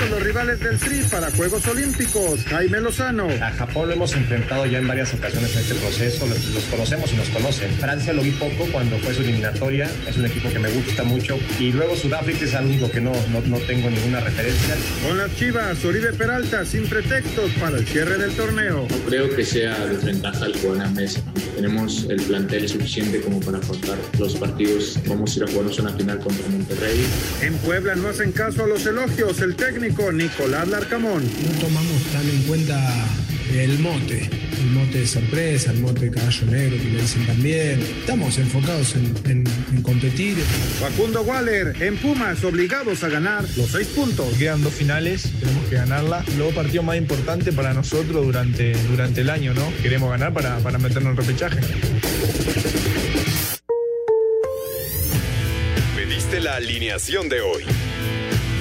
listos los rivales del Tri para Juegos Olímpicos. Jaime Lozano. A Japón lo hemos enfrentado ya en varias ocasiones en este proceso, los, conocemos y nos conocen. Francia lo vi poco cuando fue su eliminatoria, es un equipo que me gusta mucho. Y luego Sudáfrica es algo que no, no, no tengo ninguna referencia. Con las Chivas, Oribe Peralta sin pretextos para el cierre del torneo. No creo que sea desventaja el jugar en mesa. Tenemos el plantel suficiente como para afrontar los partidos. Vamos a ir a jugarnos una final contra Monterrey. En Puebla no hacen caso a los elogios. El técnico Nicolás Larcamón. No tomamos tan en cuenta el mote, el mote de sorpresa, el mote de caballo negro que le dicen también. Estamos enfocados en, competir. Facundo Waller, en Pumas, obligados a ganar los seis puntos. Quedan dos finales, tenemos que ganarla. Luego partido más importante para nosotros durante, durante el año, ¿no? Queremos ganar para, para meternos en repechaje. Pediste la alineación de hoy.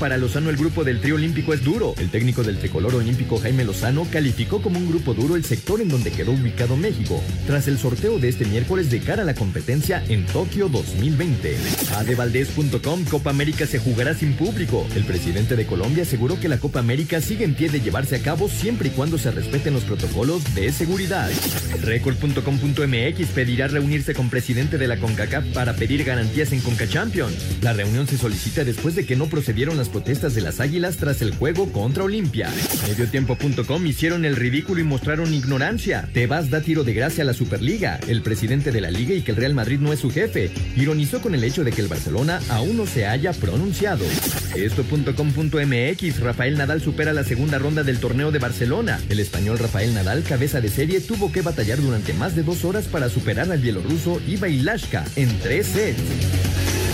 Para Lozano el grupo del trío olímpico es duro. El técnico del tricolor olímpico Jaime Lozano calificó como un grupo duro el sector en donde quedó ubicado México, tras el sorteo de este miércoles de cara a la competencia en Tokio 2020. Adevaldez.com Copa América se jugará sin público. El presidente de Colombia aseguró que la Copa América sigue en pie de llevarse a cabo siempre y cuando se respeten los protocolos de seguridad. Record.com.mx pedirá reunirse con presidente de la CONCACAF para pedir garantías en CONCACHAMPION. La reunión se solicita después de que no procedieron las protestas de las Águilas tras el juego contra Olimpia. Mediotiempo.com hicieron el ridículo y mostraron ignorancia. Tebas da tiro de gracia a la Superliga, el presidente de la liga y que el Real Madrid no es su jefe. Ironizó con el hecho de que el Barcelona aún no se haya pronunciado. Esto.com.mx Rafael Nadal supera la segunda ronda del torneo de Barcelona. El español Rafael Nadal, cabeza de serie, tuvo que batallar durante más de dos horas para superar al bielorruso Iva Ilashka en tres sets.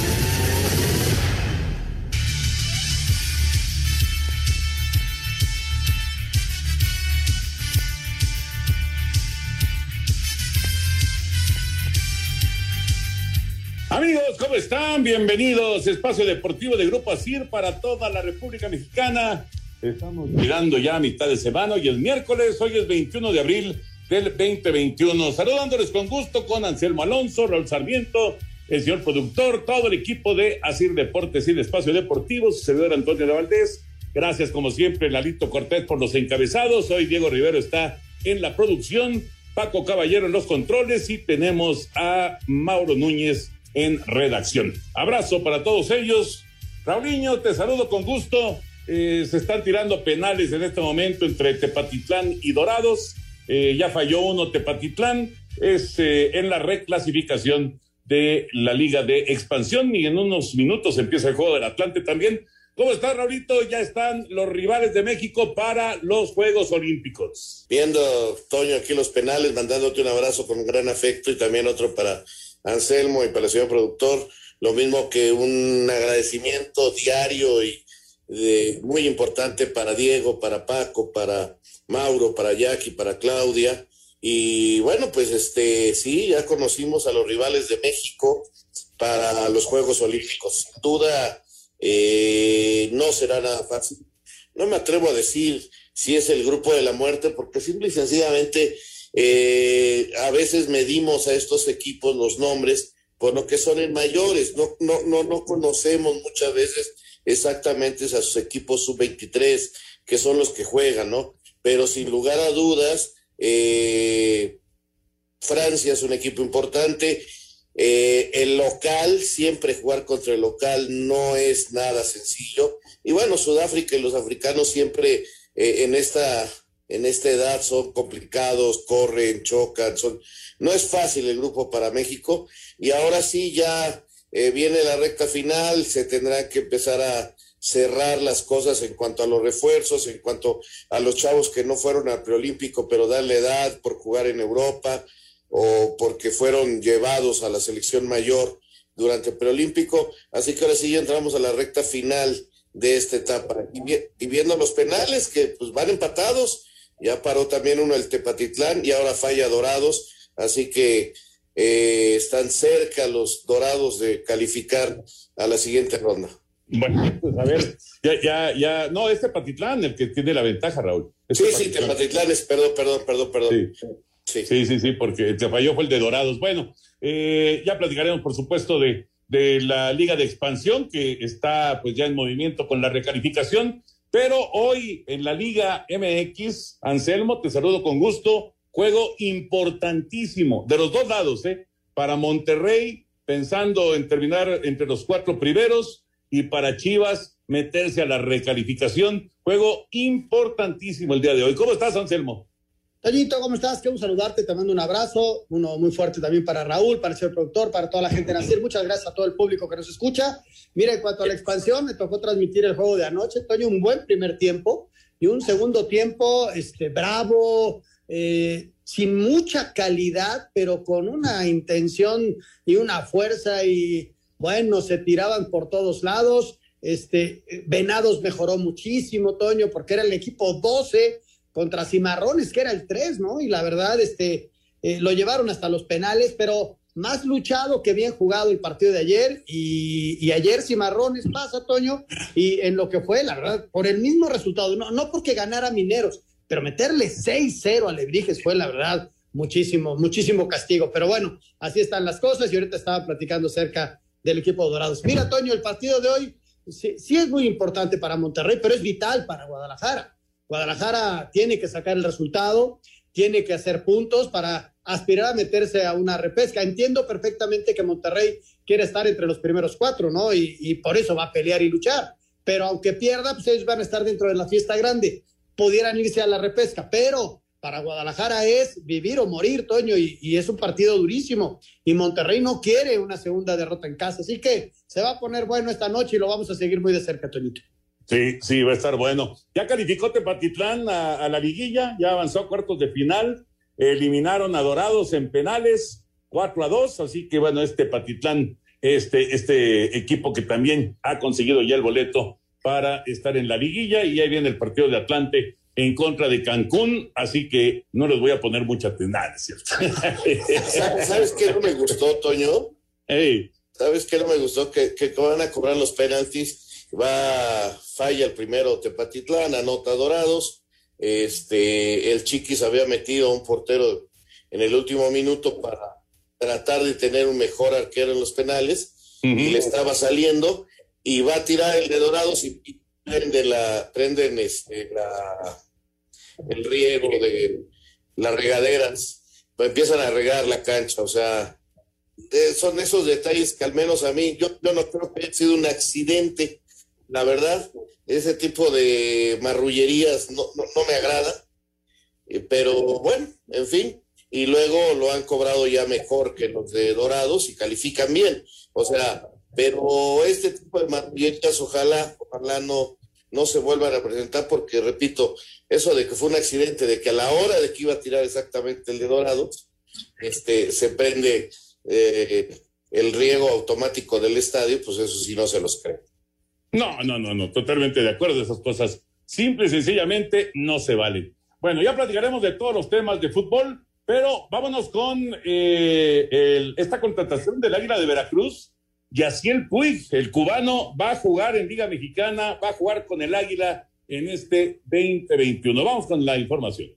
Amigos, ¿cómo están? Bienvenidos. Espacio Deportivo de Grupo ASIR para toda la República Mexicana. Estamos llegando ya a mitad de semana. Hoy es miércoles, hoy es 21 de abril del 2021. Saludándoles con gusto con Anselmo Alonso, Raúl Sarmiento, el señor productor, todo el equipo de ASIR Deportes y el Espacio Deportivo, su servidor Antonio de Valdés. Gracias, como siempre, Lalito Cortés por los encabezados. Hoy Diego Rivero está en la producción, Paco Caballero en los controles y tenemos a Mauro Núñez en redacción. Abrazo para todos ellos. Raulinho, te saludo con gusto. Eh, se están tirando penales en este momento entre Tepatitlán y Dorados. Eh, ya falló uno Tepatitlán. Es eh, en la reclasificación de la Liga de Expansión y en unos minutos empieza el juego del Atlante también. ¿Cómo está, Raulito? Ya están los rivales de México para los Juegos Olímpicos. Viendo, Toño, aquí los penales, mandándote un abrazo con gran afecto y también otro para Anselmo y para el señor productor, lo mismo que un agradecimiento diario y muy importante para Diego, para Paco, para Mauro, para Jackie, para Claudia. Y bueno, pues este sí, ya conocimos a los rivales de México para los Juegos Olímpicos. Sin duda, eh, no será nada fácil. No me atrevo a decir si es el grupo de la muerte, porque simple y sencillamente eh, a veces medimos a estos equipos los nombres por lo que son en mayores, no, no, no, no conocemos muchas veces exactamente a sus equipos sub-23, que son los que juegan, ¿no? Pero sin lugar a dudas, eh, Francia es un equipo importante. Eh, el local, siempre jugar contra el local no es nada sencillo. Y bueno, Sudáfrica y los africanos siempre en esta en esta edad son complicados, corren, chocan, son... no es fácil el grupo para México y ahora sí ya eh, viene la recta final, se tendrán que empezar a cerrar las cosas en cuanto a los refuerzos, en cuanto a los chavos que no fueron al preolímpico pero dan la edad por jugar en Europa. o porque fueron llevados a la selección mayor durante el preolímpico. Así que ahora sí ya entramos a la recta final de esta etapa. Y, viendo los penales que pues van empatados, ya paró también uno el Tepatitlán y ahora falla Dorados. Así que eh, están cerca los Dorados de calificar a la siguiente ronda. Bueno, pues a ver, ya, ya, ya, no, este Patitlán el que tiene la ventaja, Raúl. sí, sí, Tepatitlán es, perdón, perdón, perdón, perdón. Sí, sí, sí, sí, porque el que falló fue el de Dorados. Bueno, eh, ya platicaremos, por supuesto, de, de la Liga de Expansión, que está pues ya en movimiento con la recalificación. Pero hoy en la Liga MX, Anselmo, te saludo con gusto. Juego importantísimo de los dos lados, ¿eh? Para Monterrey, pensando en terminar entre los cuatro primeros, y para Chivas, meterse a la recalificación. Juego importantísimo el día de hoy. ¿Cómo estás, Anselmo? Toñito, ¿cómo estás? Quiero saludarte, te mando un abrazo, uno muy fuerte también para Raúl, para el señor productor, para toda la gente de Nacir. Muchas gracias a todo el público que nos escucha. Mira, en cuanto a la expansión, me tocó transmitir el juego de anoche. Toño, un buen primer tiempo y un segundo tiempo este, bravo, eh, sin mucha calidad, pero con una intención y una fuerza y bueno, se tiraban por todos lados. Este, Venados mejoró muchísimo, Toño, porque era el equipo 12 contra Cimarrones, que era el 3, ¿no? Y la verdad, este, eh, lo llevaron hasta los penales, pero más luchado que bien jugado el partido de ayer. Y, ayer Cimarrones pasa, Toño, y en lo que fue, la verdad, por el mismo resultado, no, no porque ganara Mineros, pero meterle 6-0 a Lebrijes fue, la verdad, muchísimo, muchísimo castigo. Pero bueno, así están las cosas y ahorita estaba platicando cerca del equipo Dorados. Mira, Toño, el partido de hoy sí es muy importante para Monterrey, pero es vital para Guadalajara Guadalajara tiene que sacar el resultado, tiene que hacer puntos para aspirar a meterse a una repesca. Entiendo perfectamente que Monterrey quiere estar entre los primeros cuatro, ¿no? Y, por eso va a pelear y luchar. Pero aunque pierda, pues ellos van a estar dentro de la fiesta grande. Pudieran irse a la repesca, pero para Guadalajara es vivir o morir, Toño, y, y, es un partido durísimo. Y Monterrey no quiere una segunda derrota en casa. Así que se va a poner bueno esta noche y lo vamos a seguir muy de cerca, Toñito. Sí, sí, va a estar bueno. Ya calificó Tepatitlán a, la liguilla, ya avanzó a cuartos de final, eliminaron a Dorados en penales, 4 a 2, así que bueno, este Tepatitlán, este, este equipo que también ha conseguido ya el boleto para estar en la liguilla y ahí viene el partido de Atlante en contra de Cancún, así que no les voy a poner mucha atención, ¿cierto? ¿Sabes qué no me gustó, Toño? ¿Sabes qué no me gustó? Que, que van a cobrar los penaltis va, falla el primero Tepatitlán, anota Dorados, este, el Chiquis había metido a un portero en el último minuto para tratar de tener un mejor arquero en los penales, y le estaba saliendo, y va a tirar el de Dorados y, prende la, prenden este, la, el riego de las regaderas, pues empiezan a regar la cancha, o sea, eh, son esos detalles que al menos a mí, yo, yo no creo que haya sido un accidente, la verdad, ese tipo de marrullerías no, no, me agrada, eh, pero bueno, en fin, y luego lo han cobrado ya mejor que los de Dorados y califican bien, o sea, pero este tipo de marrullerías ojalá, ojalá no, no se vuelvan a presentar porque, repito, eso de que fue un accidente, de que a la hora de que iba a tirar exactamente el de Dorados, este, se prende eh, el riego automático del estadio, pues eso sí no se los cree. No, no, no, no, totalmente de acuerdo. Esas cosas simple y sencillamente no se valen. Bueno, ya platicaremos de todos los temas de fútbol, pero vámonos con eh, esta contratación del Águila de Veracruz. Yaciel Puig, el cubano, va a jugar en Liga Mexicana, va a jugar con el Águila en este 2021. Vamos con la información.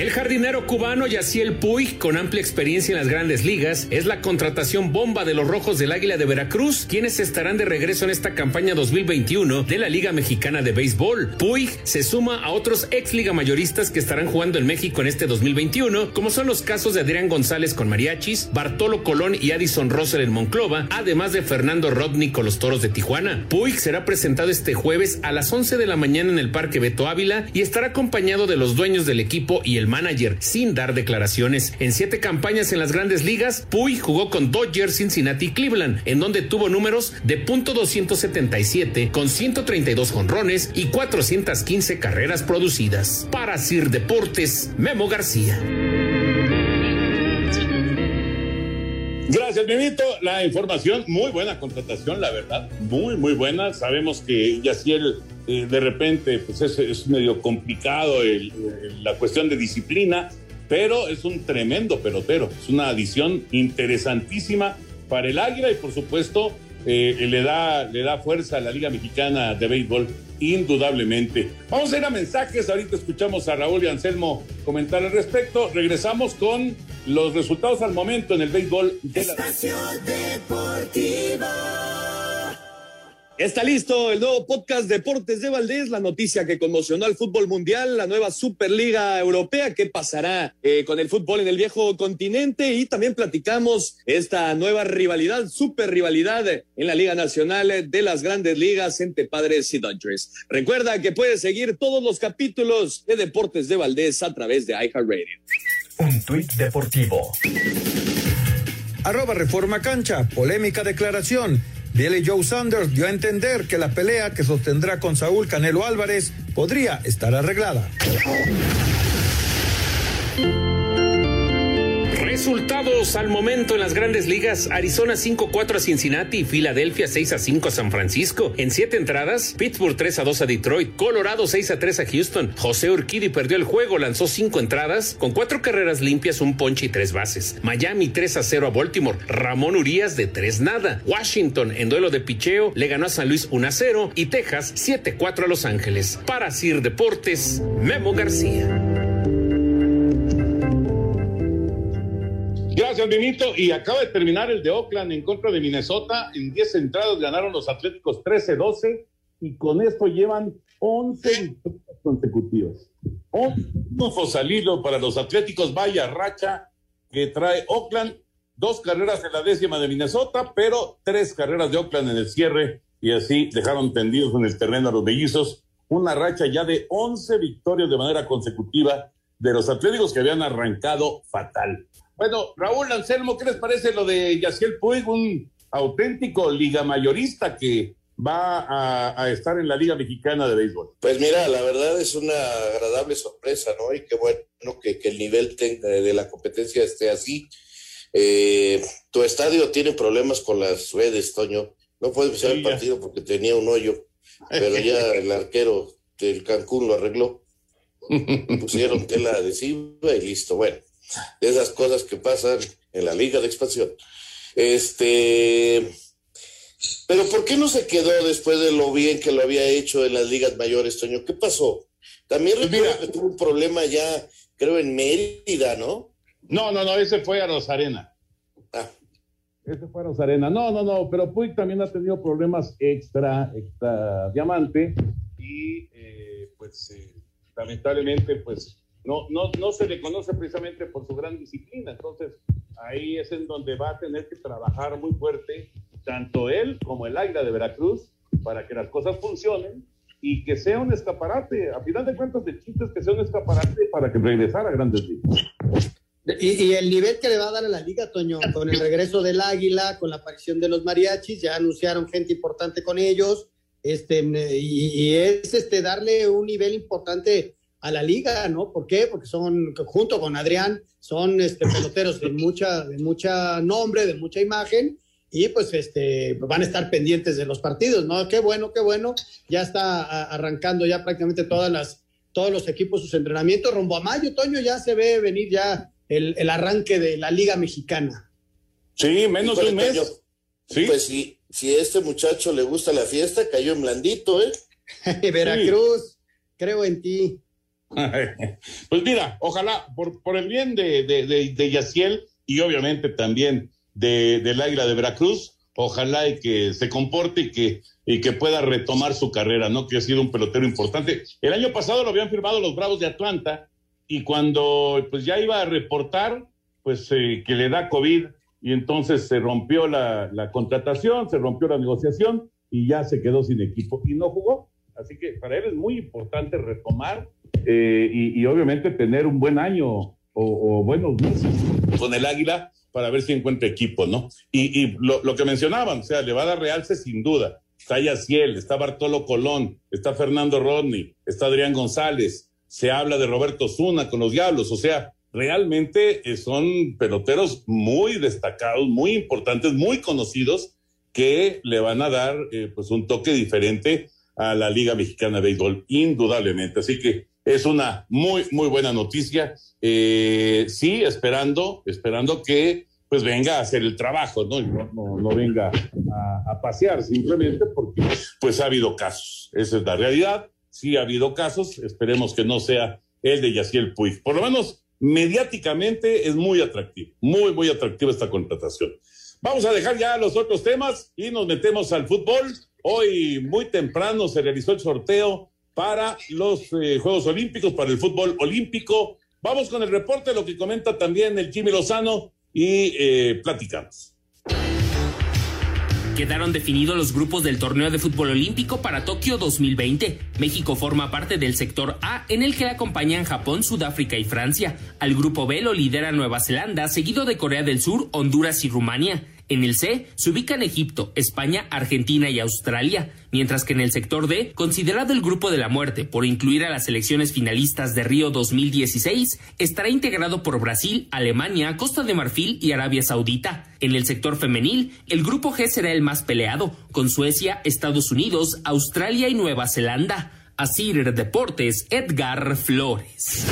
El jardinero cubano Yaciel Puig, con amplia experiencia en las grandes ligas, es la contratación bomba de los Rojos del Águila de Veracruz, quienes estarán de regreso en esta campaña 2021 de la Liga Mexicana de Béisbol. Puig se suma a otros ex liga mayoristas que estarán jugando en México en este 2021, como son los casos de Adrián González con Mariachis, Bartolo Colón y Addison Russell en Monclova, además de Fernando Rodney con los Toros de Tijuana. Puig será presentado este jueves a las 11 de la mañana en el Parque Beto Ávila y estará acompañado de los dueños del equipo y el manager, sin dar declaraciones. En siete campañas en las grandes ligas, Puy jugó con Dodgers, Cincinnati y Cleveland, en donde tuvo números de .277 con 132 jonrones y 415 carreras producidas. Para Sir Deportes, Memo García. Gracias, Mimito. La información, muy buena contratación, la verdad. Muy, muy buena. Sabemos que Yaciel eh, de repente pues es, es medio complicado el, la cuestión de disciplina, pero es un tremendo pelotero. Es una adición interesantísima para el Águila y por supuesto eh, le, da, le da fuerza a la Liga Mexicana de Béisbol indudablemente. Vamos a ir a mensajes, ahorita escuchamos a Raúl y Anselmo comentar al respecto. Regresamos con los resultados al momento en el béisbol de la... Está listo el nuevo podcast Deportes de Valdés, la noticia que conmocionó al fútbol mundial, la nueva Superliga Europea, qué pasará eh, con el fútbol en el viejo continente y también platicamos esta nueva rivalidad, super rivalidad en la Liga Nacional de las Grandes Ligas entre Padres y Dodgers. Recuerda que puedes seguir todos los capítulos de Deportes de Valdés a través de iHeartRadio. Un tuit deportivo. Arroba Reforma Cancha, polémica declaración. Billy Joe Sanders dio a entender que la pelea que sostendrá con Saúl Canelo Álvarez podría estar arreglada. Resultados al momento en las grandes ligas. Arizona 5-4 a Cincinnati Filadelfia 6-5 a San Francisco. En siete entradas, Pittsburgh 3-2 a Detroit, Colorado 6-3 a Houston. José Urquidi perdió el juego, lanzó cinco entradas con cuatro carreras limpias, un ponche y tres bases. Miami 3-0 a Baltimore. Ramón Urias de 3 nada. Washington en duelo de picheo le ganó a San Luis 1-0 y Texas 7-4 a Los Ángeles. Para Sir Deportes, Memo García. Gracias, Mimito. Y acaba de terminar el de Oakland en contra de Minnesota. En 10 entradas ganaron los Atléticos 13-12 y con esto llevan 11 victorias consecutivas. Un salido para los Atléticos. Vaya racha que trae Oakland. Dos carreras en la décima de Minnesota, pero tres carreras de Oakland en el cierre y así dejaron tendidos en el terreno a los bellizos. Una racha ya de 11 victorias de manera consecutiva de los Atléticos que habían arrancado fatal. Bueno, Raúl Anselmo, ¿qué les parece lo de Yaciel Puig, un auténtico liga mayorista que va a, a, estar en la Liga Mexicana de Béisbol? Pues mira, la verdad es una agradable sorpresa, ¿no? Y qué bueno que, que el nivel de la competencia esté así. Eh, tu estadio tiene problemas con las redes, Toño. No puede empezar sí, el partido porque tenía un hoyo, pero ya el arquero del Cancún lo arregló. Pusieron tela adhesiva y listo. Bueno, de esas cosas que pasan en la Liga de Expansión. Este, pero ¿por qué no se quedó después de lo bien que lo había hecho en las ligas mayores, Toño? ¿Qué pasó? También Pues recuerdo que tuvo un problema ya, creo, en Mérida, ¿no? No, no, no, ese fue a Rosarena. Ah. Ese fue a Rosarena. No, no, no, pero Puig también ha tenido problemas extra, extra diamante y eh, pues eh, lamentablemente pues no, no, no se le conoce precisamente por su gran disciplina. Entonces, ahí es en donde va a tener que trabajar muy fuerte, tanto él como el Águila de Veracruz, para que las cosas funcionen y que sea un escaparate. A final de cuentas, el chiste es que sea un escaparate para que regresara a grandes ligas. Y, y, el nivel que le va a dar a la liga, Toño, con el regreso del Águila, con la aparición de los mariachis, ya anunciaron gente importante con ellos, este, y, y es este, darle un nivel importante a la liga, ¿no? ¿Por qué? Porque son, junto con Adrián, son este, peloteros de mucha, de mucha nombre, de mucha imagen, y pues este, van a estar pendientes de los partidos, ¿no? Qué bueno, qué bueno. Ya está arrancando ya prácticamente todas las, todos los equipos sus entrenamientos. Rumbo a mayo, Toño, ya se ve venir ya el, el arranque de la Liga Mexicana. Sí, menos de un mes. ¿Sí? Pues si, si a este muchacho le gusta la fiesta, cayó en blandito, ¿eh? Veracruz, sí. creo en ti. Pues mira, ojalá por, el bien de, de, Yaciel y obviamente también de, del Águila de Veracruz, ojalá y que se comporte y que, y que pueda retomar su carrera, ¿no? Que ha sido un pelotero importante. El año pasado lo habían firmado los Bravos de Atlanta y cuando pues ya iba a reportar, pues eh, que le da COVID y entonces se rompió la, la contratación, se rompió la negociación y ya se quedó sin equipo y no jugó. Así que para él es muy importante retomar eh, y, obviamente tener un buen año o, buenos meses con el Águila para ver si encuentra equipo, ¿no? Y, lo, que mencionaban, o sea, le va a dar realce sin duda. Está Yaciel, está Bartolo Colón, está Fernando Rodney, está Adrián González, se habla de Roberto Zuna con los Diablos, o sea, realmente eh, son peloteros muy destacados, muy importantes, muy conocidos, que le van a dar eh, pues un toque diferente a la Liga Mexicana de Béisbol, indudablemente. Así que es una muy, muy buena noticia. Eh, sí, esperando, esperando que pues venga a hacer el trabajo, ¿no? No, no, venga a, a, pasear simplemente porque pues ha habido casos. Esa es la realidad. Sí ha habido casos. Esperemos que no sea el de Yaciel Puig. Por lo menos mediáticamente es muy atractivo, muy, muy atractiva esta contratación. Vamos a dejar ya los otros temas y nos metemos al fútbol. Hoy muy temprano se realizó el sorteo para los eh, Juegos Olímpicos, para el fútbol olímpico. Vamos con el reporte, lo que comenta también el Jimmy Lozano y eh, platicamos. Quedaron definidos los grupos del torneo de fútbol olímpico para Tokio 2020. México forma parte del sector A, en el que le acompañan Japón, Sudáfrica y Francia. Al grupo B lo lidera Nueva Zelanda, seguido de Corea del Sur, Honduras y Rumania. En el C se ubican Egipto, España, Argentina y Australia, mientras que en el sector D, considerado el grupo de la muerte por incluir a las selecciones finalistas de Río 2016, estará integrado por Brasil, Alemania, Costa de Marfil y Arabia Saudita. En el sector femenil, el grupo G será el más peleado, con Suecia, Estados Unidos, Australia y Nueva Zelanda. Asir Deportes, Edgar Flores.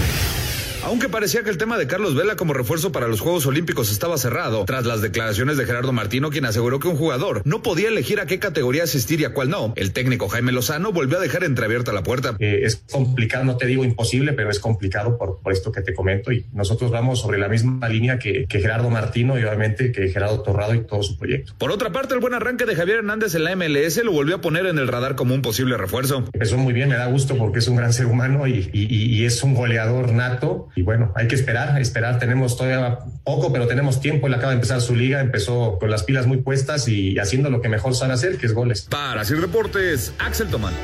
Aunque parecía que el tema de Carlos Vela como refuerzo para los Juegos Olímpicos estaba cerrado, tras las declaraciones de Gerardo Martino, quien aseguró que un jugador no podía elegir a qué categoría asistir y a cuál no, el técnico Jaime Lozano volvió a dejar entreabierta la puerta. Eh, es complicado, no te digo imposible, pero es complicado por, esto que te comento y nosotros vamos sobre la misma línea que, Gerardo Martino y obviamente que Gerardo Torrado y todo su proyecto. Por otra parte, el buen arranque de Javier Hernández en la MLS lo volvió a poner en el radar como un posible refuerzo. Empezó muy bien, me da gusto porque es un gran ser humano y, y es un goleador nato y bueno, hay que esperar esperar. Tenemos todavía poco, pero tenemos tiempo. Él acaba de empezar su liga, empezó con las pilas muy puestas y haciendo lo que mejor sabe hacer, que es goles. Para hacer reportes, Axel Tomán.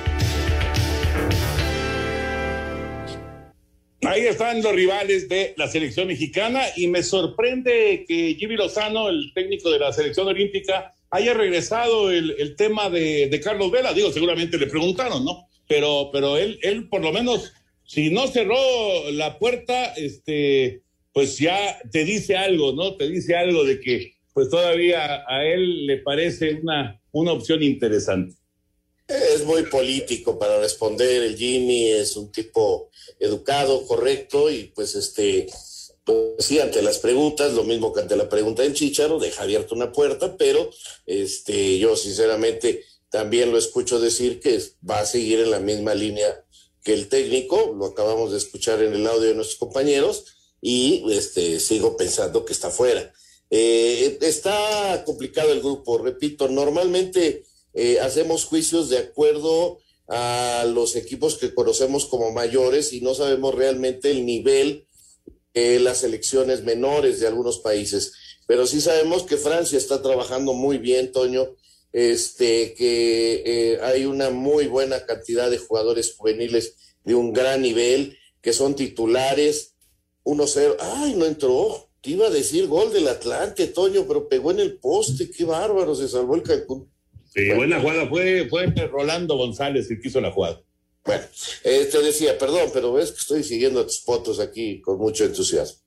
Ahí están los rivales de la selección mexicana y me sorprende que Jimmy Lozano, el técnico de la selección olímpica, haya regresado el, tema de, de, Carlos Vela. Digo, seguramente le preguntaron, ¿no? Pero, pero él, él por lo menos si no cerró la puerta, este, pues ya te dice algo, ¿no? Te dice algo de que pues todavía a él le parece una, una opción interesante. Es muy político para responder, el Jimmy es un tipo educado, correcto, y pues este, pues sí, ante las preguntas, lo mismo que ante la pregunta del Chicharo, deja abierta una puerta, pero este, yo sinceramente también lo escucho decir que va a seguir en la misma línea que el técnico, lo acabamos de escuchar en el audio de nuestros compañeros, y este, sigo pensando que está fuera. Eh, está complicado el grupo, repito, normalmente eh, hacemos juicios de acuerdo a los equipos que conocemos como mayores y no sabemos realmente el nivel de las selecciones menores de algunos países. Pero sí sabemos que Francia está trabajando muy bien, Toño, este, que eh, hay una muy buena cantidad de jugadores juveniles de un gran nivel, que son titulares. 1-0, ay, no entró. Te iba a decir gol del Atlante, Toño, pero pegó en el poste, qué bárbaro, se salvó el Cancún. Sí, buena jugada, fue, fue Rolando González el que hizo la jugada. Bueno, eh, te decía, perdón, pero ves que estoy siguiendo tus fotos aquí con mucho entusiasmo.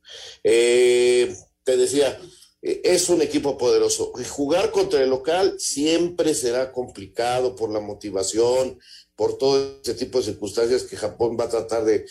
Eh, te decía, es un equipo poderoso. Jugar contra el local siempre será complicado por la motivación, por todo ese tipo de circunstancias que Japón va a tratar de,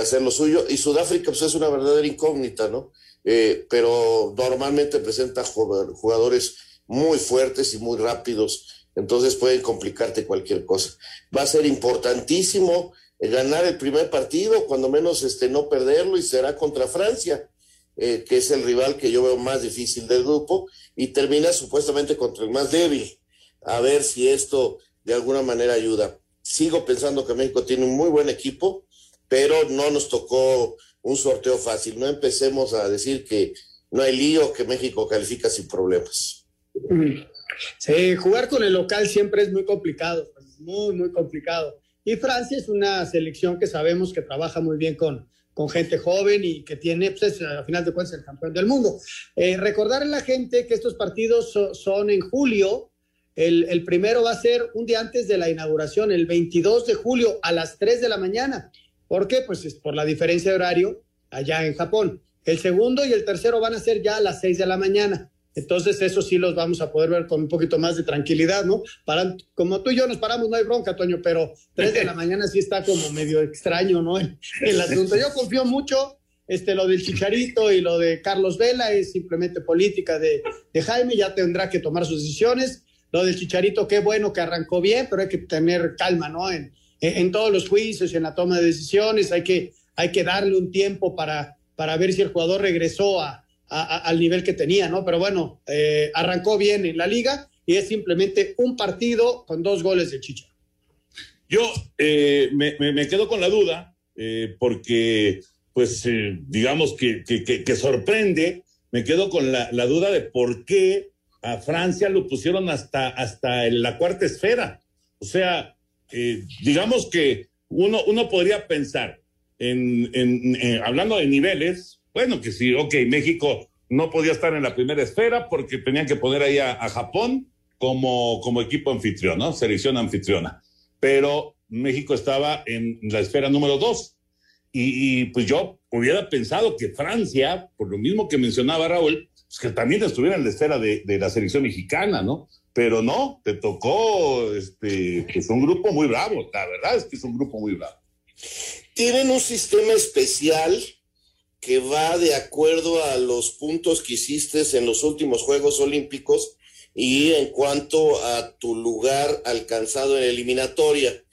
hacer lo suyo. Y Sudáfrica pues, es una verdadera incógnita, ¿no? Eh, pero normalmente presenta jugadores muy fuertes y muy rápidos, entonces pueden complicarte cualquier cosa. Va a ser importantísimo ganar el primer partido, cuando menos este, no perderlo, y será contra Francia eh, que es el rival que yo veo más difícil del grupo, y termina supuestamente contra el más débil. A ver si esto de alguna manera ayuda. Sigo pensando que México tiene un muy buen equipo, pero no nos tocó un sorteo fácil. No empecemos a decir que no hay lío, que México califica sin problemas. Jugar con el local siempre es muy complicado, muy, muy complicado. Y Francia es una selección que sabemos que trabaja muy bien con, con gente joven y que tiene, pues, es, a final de cuentas, el campeón del mundo. Eh, recordarle a la gente que estos partidos so, son en julio. El, el, primero va a ser un día antes de la inauguración, el 22 de julio a las 3 de la mañana. ¿Por qué? Pues es por la diferencia de horario allá en Japón. El segundo y el tercero van a ser ya a las 6 de la mañana. Entonces, eso sí los vamos a poder ver con un poquito más de tranquilidad, ¿no? Para, como tú y yo nos paramos, no hay bronca, Toño, pero tres de la mañana sí está como medio extraño, ¿no? El, el asunto. Yo confío mucho, este, lo del Chicharito y lo de Carlos Vela es simplemente política de, de Jaime, ya tendrá que tomar sus decisiones. Lo del Chicharito, qué bueno que arrancó bien, pero hay que tener calma, ¿no? En, en, en todos los juicios y en la toma de decisiones, hay que, hay que darle un tiempo para, para ver si el jugador regresó a a, a, al nivel que tenía, ¿no? Pero bueno, eh, arrancó bien en la liga y es simplemente un partido con dos goles de Chicha. Yo eh, me, me, me, quedo con la duda eh, porque, pues, eh, digamos que, que, que, sorprende, me quedo con la, la, duda de por qué a Francia lo pusieron hasta, hasta en la cuarta esfera. O sea, eh, digamos que uno, uno podría pensar, en, en, en, hablando de niveles, bueno, que sí, ok, México no podía estar en la primera esfera porque tenían que poner ahí a, Japón como, como equipo anfitrión, ¿no? Selección anfitriona. Pero México estaba en la esfera número dos. Y, y, pues yo hubiera pensado que Francia, por lo mismo que mencionaba Raúl, pues que también estuviera en la esfera de, de la selección mexicana, ¿no? Pero no, te tocó este, pues un grupo muy bravo, la verdad es que es un grupo muy bravo. Tienen un sistema especial que va de acuerdo a los puntos que hiciste en los últimos Juegos Olímpicos y en cuanto a tu lugar alcanzado en eliminatoria.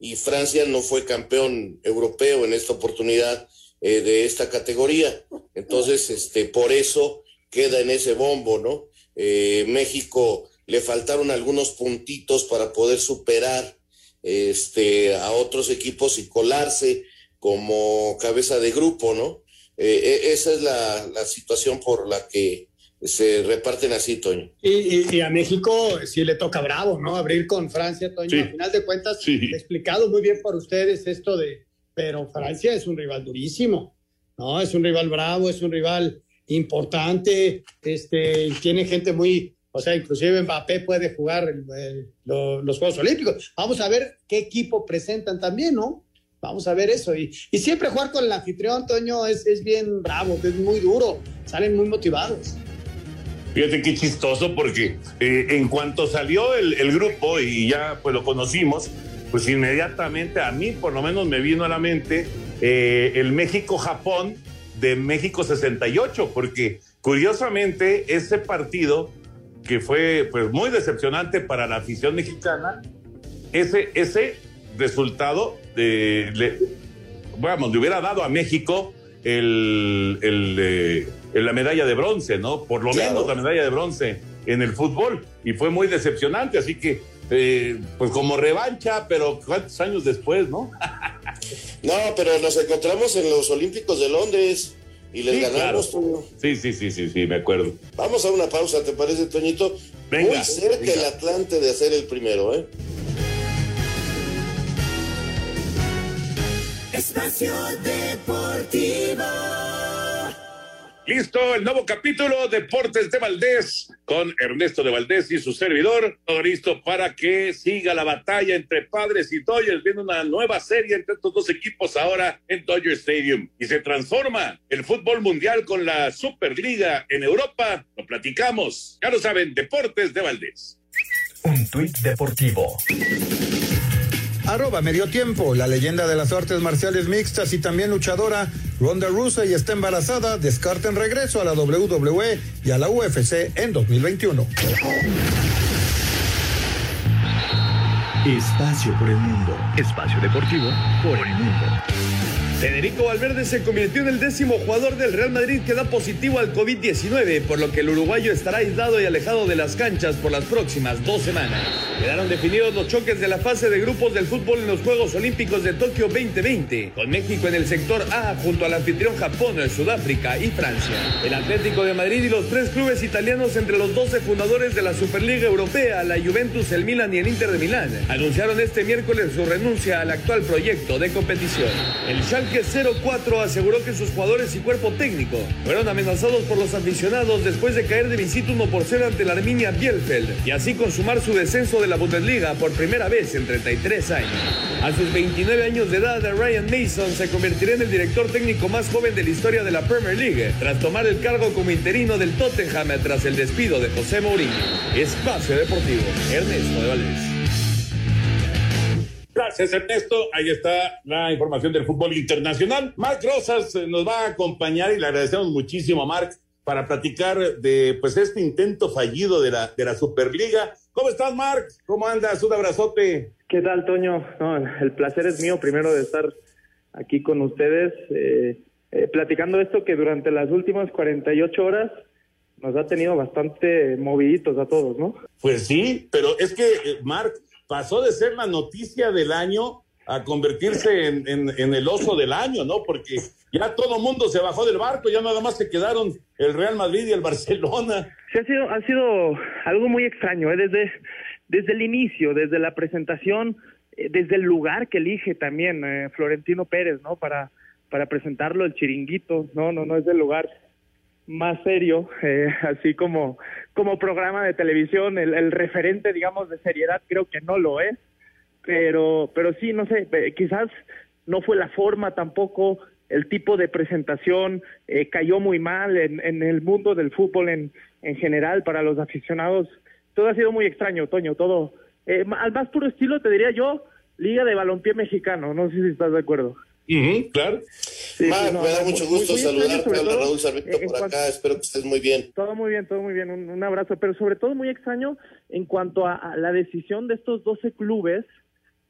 Y Francia no fue campeón europeo en esta oportunidad eh, de esta categoría. Entonces, este, por eso queda en ese bombo, ¿no? Eh, México le faltaron algunos puntitos para poder superar este, a otros equipos y colarse como cabeza de grupo, ¿no? Eh, esa es la, la, situación por la que se reparten así, Toño. Y, y, y, a México sí le toca bravo, ¿no? Abrir con Francia, Toño. Sí. Al final de cuentas, sí. explicado muy bien por ustedes esto de, pero Francia es un rival durísimo, ¿no? Es un rival bravo, es un rival importante, este, tiene gente muy, o sea, inclusive Mbappé puede jugar el, el, los, los Juegos Olímpicos. Vamos a ver qué equipo presentan también, ¿no? Vamos a ver eso. Y, y siempre jugar con el anfitrión, Toño, es, es, bien bravo, es muy duro. Salen muy motivados. Fíjate qué chistoso, porque eh, en cuanto salió el, el, grupo y ya pues lo conocimos, pues inmediatamente a mí por lo menos me vino a la mente eh, el México-Japón de México 68, porque curiosamente ese partido que fue pues muy decepcionante para la afición mexicana, ese, ese resultado de, le, vamos, le hubiera dado a México el, el, eh, la medalla de bronce, ¿no? Por lo claro. menos la medalla de bronce en el fútbol. Y fue muy decepcionante, así que, eh, pues como revancha, pero ¿cuántos años después, no? no, pero nos encontramos en los Olímpicos de Londres y les sí, ganamos, claro. Toño. Sí, sí, sí, sí, sí, me acuerdo. Vamos a una pausa, ¿te parece, Toñito? Venga, Muy cerca venga. el Atlante de hacer el primero, ¿eh? Espacio Deportivo. Listo, el nuevo capítulo Deportes de Valdés con Ernesto de Valdés y su servidor. Todo listo para que siga la batalla entre padres y Dodgers. Viene una nueva serie entre estos dos equipos ahora en Dodger Stadium. Y se transforma el fútbol mundial con la Superliga en Europa. Lo platicamos. Ya lo saben, Deportes de Valdés. Un tuit deportivo. Arroba medio tiempo, la leyenda de las artes marciales mixtas y también luchadora Ronda Rousey está embarazada, descarten regreso a la WWE y a la UFC en 2021. Espacio por el mundo. Espacio deportivo por el mundo. Federico Valverde se convirtió en el décimo jugador del Real Madrid que da positivo al COVID-19, por lo que el uruguayo estará aislado y alejado de las canchas por las próximas dos semanas. Quedaron definidos los choques de la fase de grupos del fútbol en los Juegos Olímpicos de Tokio 2020, con México en el sector A junto al anfitrión Japón, Sudáfrica y Francia. El Atlético de Madrid y los tres clubes italianos entre los 12 fundadores de la Superliga Europea, la Juventus, el Milan y el Inter de Milán, anunciaron este miércoles su renuncia al actual proyecto de competición. Que 04 aseguró que sus jugadores y cuerpo técnico fueron amenazados por los aficionados después de caer de visita 1 por 0 ante la Arminia Bielfeld y así consumar su descenso de la Bundesliga por primera vez en 33 años. A sus 29 años de edad, Ryan Mason se convertirá en el director técnico más joven de la historia de la Premier League tras tomar el cargo como interino del Tottenham tras el despido de José Mourinho. Espacio Deportivo, Ernesto de Valdés. Gracias, Ernesto. Ahí está la información del fútbol internacional. Marc Rosas eh, nos va a acompañar y le agradecemos muchísimo a Marc para platicar de pues este intento fallido de la, de la Superliga. ¿Cómo estás, Marc? ¿Cómo andas? Un abrazote. ¿Qué tal, Toño? el placer es mío primero de estar aquí con ustedes, eh, eh, platicando esto que durante las últimas 48 horas nos ha tenido bastante moviditos a todos, ¿no? Pues sí, pero es que, Marc, pasó de ser la noticia del año a convertirse en, en, el oso del año, ¿no? Porque ya todo mundo se bajó del barco, ya nada más se quedaron el Real Madrid y el Barcelona. Sí, ha sido, ha sido algo muy extraño, ¿eh? desde, desde el inicio, desde la presentación, eh, desde el lugar que elige también eh, Florentino Pérez, ¿no? Para, para presentarlo, el chiringuito, no, no, no es el lugar más serio, eh, así como, como programa de televisión, el, referente, digamos, de seriedad creo que no lo es, pero, pero sí, no sé, eh, quizás no fue la forma tampoco, el tipo de presentación eh, cayó muy mal en, en el mundo del fútbol en, en general para los aficionados. Todo ha sido muy extraño, Toño, todo. al más puro estilo, te diría yo, Liga de Balompié Mexicano, no sé si estás de acuerdo claro. me da mucho gusto saludarte, Raúl Sarmiento por acá, espero que estés muy bien. Todo muy bien, todo muy bien, un, abrazo, pero sobre todo muy extraño en cuanto a, la decisión de estos 12 clubes,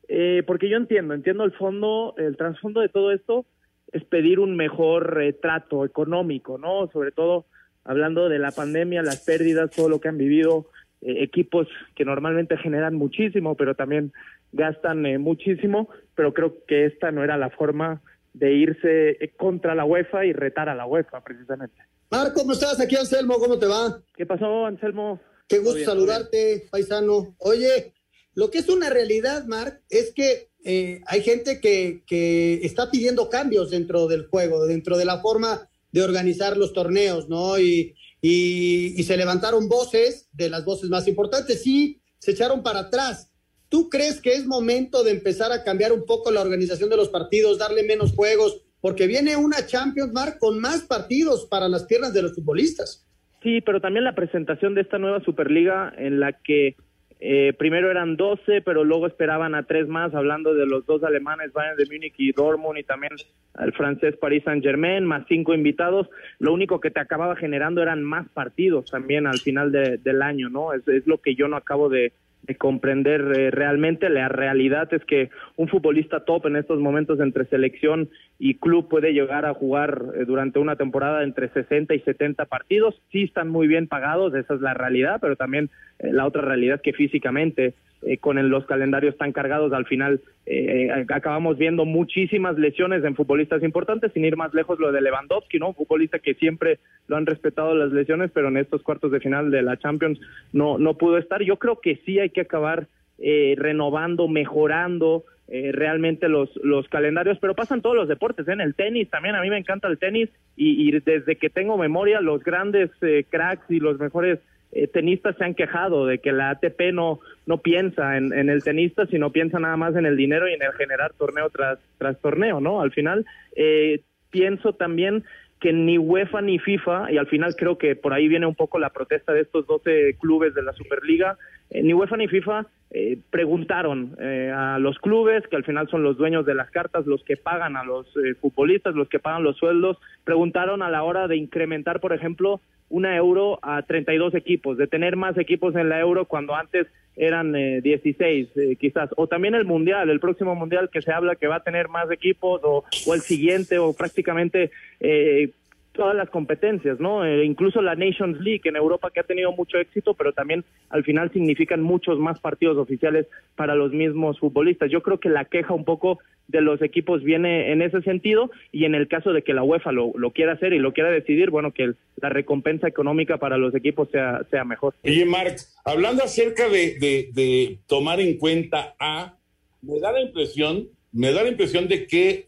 eh, porque yo entiendo, entiendo el fondo, el trasfondo de todo esto es pedir un mejor eh, trato económico, ¿no? Sobre todo hablando de la pandemia, las pérdidas, todo lo que han vivido eh, equipos que normalmente generan muchísimo, pero también gastan eh, muchísimo, pero creo que esta no era la forma de irse eh, contra la UEFA y retar a la UEFA, precisamente. Marco, ¿cómo estás? Aquí Anselmo, ¿cómo te va? ¿Qué pasó, Anselmo? Qué gusto saludarte, paisano. Oye, lo que es una realidad, Marc, es que eh, hay gente que, que está pidiendo cambios dentro del juego, dentro de la forma de organizar los torneos, ¿no? Y, y, y se levantaron voces, de las voces más importantes, sí, se echaron para atrás ¿Tú crees que es momento de empezar a cambiar un poco la organización de los partidos, darle menos juegos? Porque viene una Champions, Mark, con más partidos para las piernas de los futbolistas. Sí, pero también la presentación de esta nueva Superliga en la que eh, primero eran 12, pero luego esperaban a tres más, hablando de los dos alemanes, Bayern de Múnich y Dortmund, y también el francés Paris Saint-Germain, más cinco invitados. Lo único que te acababa generando eran más partidos también al final del año, ¿no? es lo que yo no acabo de, de comprender eh, realmente. La realidad es que un futbolista top en estos momentos entre selección y club puede llegar a jugar eh, durante una temporada entre 60 y 70 partidos. Sí están muy bien pagados, esa es la realidad, pero también eh, la otra realidad que físicamente eh, con los calendarios tan cargados, al final eh, acabamos viendo muchísimas lesiones en futbolistas importantes, sin ir más lejos lo de Lewandowski, ¿no? Un futbolista que siempre lo han respetado las lesiones, pero en estos cuartos de final de la Champions no, no pudo estar. Yo creo que sí hay que acabar eh, renovando, mejorando realmente los, los calendarios, pero pasan todos los deportes, en el tenis también, a mí me encanta el tenis y, y desde que tengo memoria, los grandes cracks y los mejores eh, tenistas se han quejado de que la ATP no, no piensa en, el tenista, sino piensa nada más en el dinero y en el generar torneo tras, tras torneo, ¿no? Al final, eh, pienso también que ni UEFA ni FIFA, y al final creo que por ahí viene un poco la protesta de estos 12 clubes de la Superliga, eh, ni UEFA ni FIFA eh, preguntaron a los clubes, que al final son los dueños de las cartas, los que pagan a los futbolistas, los que pagan los sueldos, preguntaron a la hora de incrementar, por ejemplo, una euro a 32 equipos, de tener más equipos en la euro cuando antes eran eh, 16 eh, quizás, o también el mundial, el próximo mundial que se habla que va a tener más equipos o, o el siguiente o prácticamente eh, todas las competencias, ¿no? Eh, incluso la Nations League en Europa que ha tenido mucho éxito, pero también al final significan muchos más partidos oficiales para los mismos futbolistas. Yo creo que la queja un poco de los equipos viene en ese sentido y en el caso de que la UEFA lo, quiera hacer y lo quiera decidir, bueno, que la recompensa económica para los equipos sea, mejor. Oye, Marc, hablando acerca de, tomar en cuenta a, me da la impresión, me da la impresión de que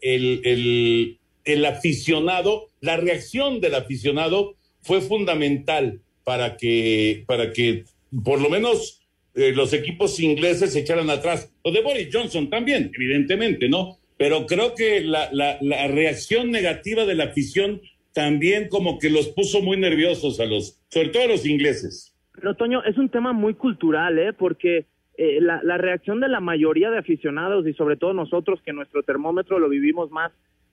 el aficionado, la reacción del aficionado fue fundamental para que, para que por lo menos eh, los equipos ingleses se echaran atrás. Lo de Boris Johnson también, evidentemente, ¿no? Pero creo que la, la, la reacción negativa de la afición también como que los puso muy nerviosos a los, sobre todo a los ingleses. Pero Toño, es un tema muy cultural, ¿eh? Porque eh, la, la reacción de la mayoría de aficionados y sobre todo nosotros que nuestro termómetro lo vivimos más,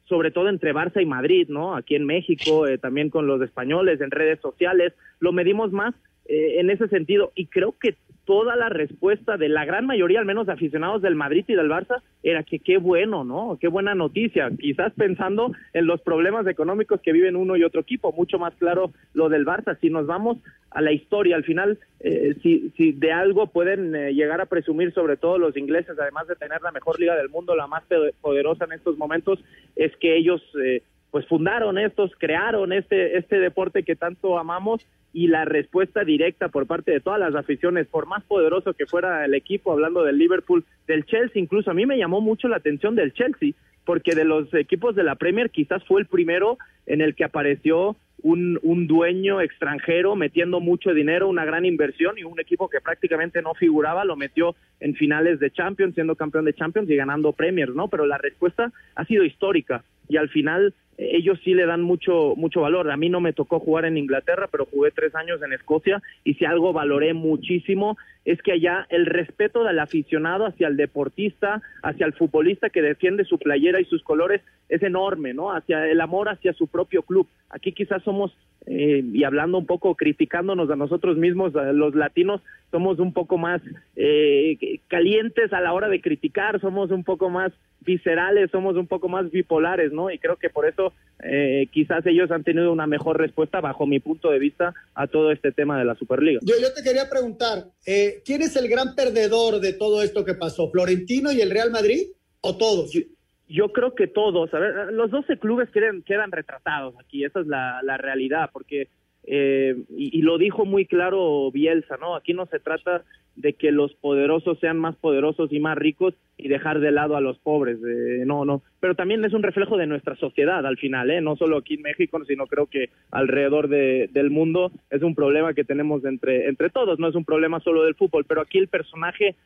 sobre todo entre Barça y Madrid, ¿no? Aquí en México, eh, también con los españoles, en redes sociales, lo medimos más eh, en ese sentido y creo que toda la respuesta de la gran mayoría, al menos aficionados del Madrid y del Barça, era que qué bueno, ¿no? Qué buena noticia. Quizás pensando en los problemas económicos que viven uno y otro equipo, mucho más claro lo del Barça. Si nos vamos a la historia, al final, eh, si, si de algo pueden eh, llegar a presumir, sobre todo los ingleses, además de tener la mejor liga del mundo, la más poderosa en estos momentos, es que ellos eh, pues fundaron estos, crearon este, este deporte que tanto amamos y la respuesta directa por parte de todas las aficiones, por más poderoso que fuera el equipo, hablando del Liverpool, del Chelsea, incluso a mí me llamó mucho la atención del Chelsea, porque de los equipos de la Premier quizás fue el primero en el que apareció un, un dueño extranjero metiendo mucho dinero, una gran inversión y un equipo que prácticamente no figuraba, lo metió en finales de Champions, siendo campeón de Champions y ganando Premiers, ¿no? Pero la respuesta ha sido histórica y al final eh, ellos sí le dan mucho mucho valor. A mí no me tocó jugar en Inglaterra, pero jugué tres años en Escocia y si algo valoré muchísimo es que allá el respeto del aficionado hacia el deportista, hacia el futbolista que defiende su playera y sus colores es enorme, ¿no? Hacia el amor hacia su propio club. Aquí quizás somos eh, y hablando un poco, criticándonos a nosotros mismos, a los latinos, somos un poco más eh, calientes a la hora de criticar, somos un poco más viscerales, somos un poco más bipolares, ¿no? Y creo que por eso eh, quizás ellos han tenido una mejor respuesta, bajo mi punto de vista, a todo este tema de la Superliga. Yo, yo te quería preguntar, eh, ¿quién es el gran perdedor de todo esto que pasó? ¿Florentino y el Real Madrid o todos? Yo, yo creo que todos, a ver, los 12 clubes quedan, quedan retratados aquí, esa es la, la realidad, porque, eh, y, lo dijo muy claro Bielsa, ¿no? Aquí no se trata de que los poderosos sean más poderosos y más ricos y dejar de lado a los pobres, eh, no, no, pero también es un reflejo de nuestra sociedad al final, ¿eh? No solo aquí en México, sino creo que alrededor de, del mundo es un problema que tenemos entre, entre todos, no es un problema solo del fútbol, pero aquí el personaje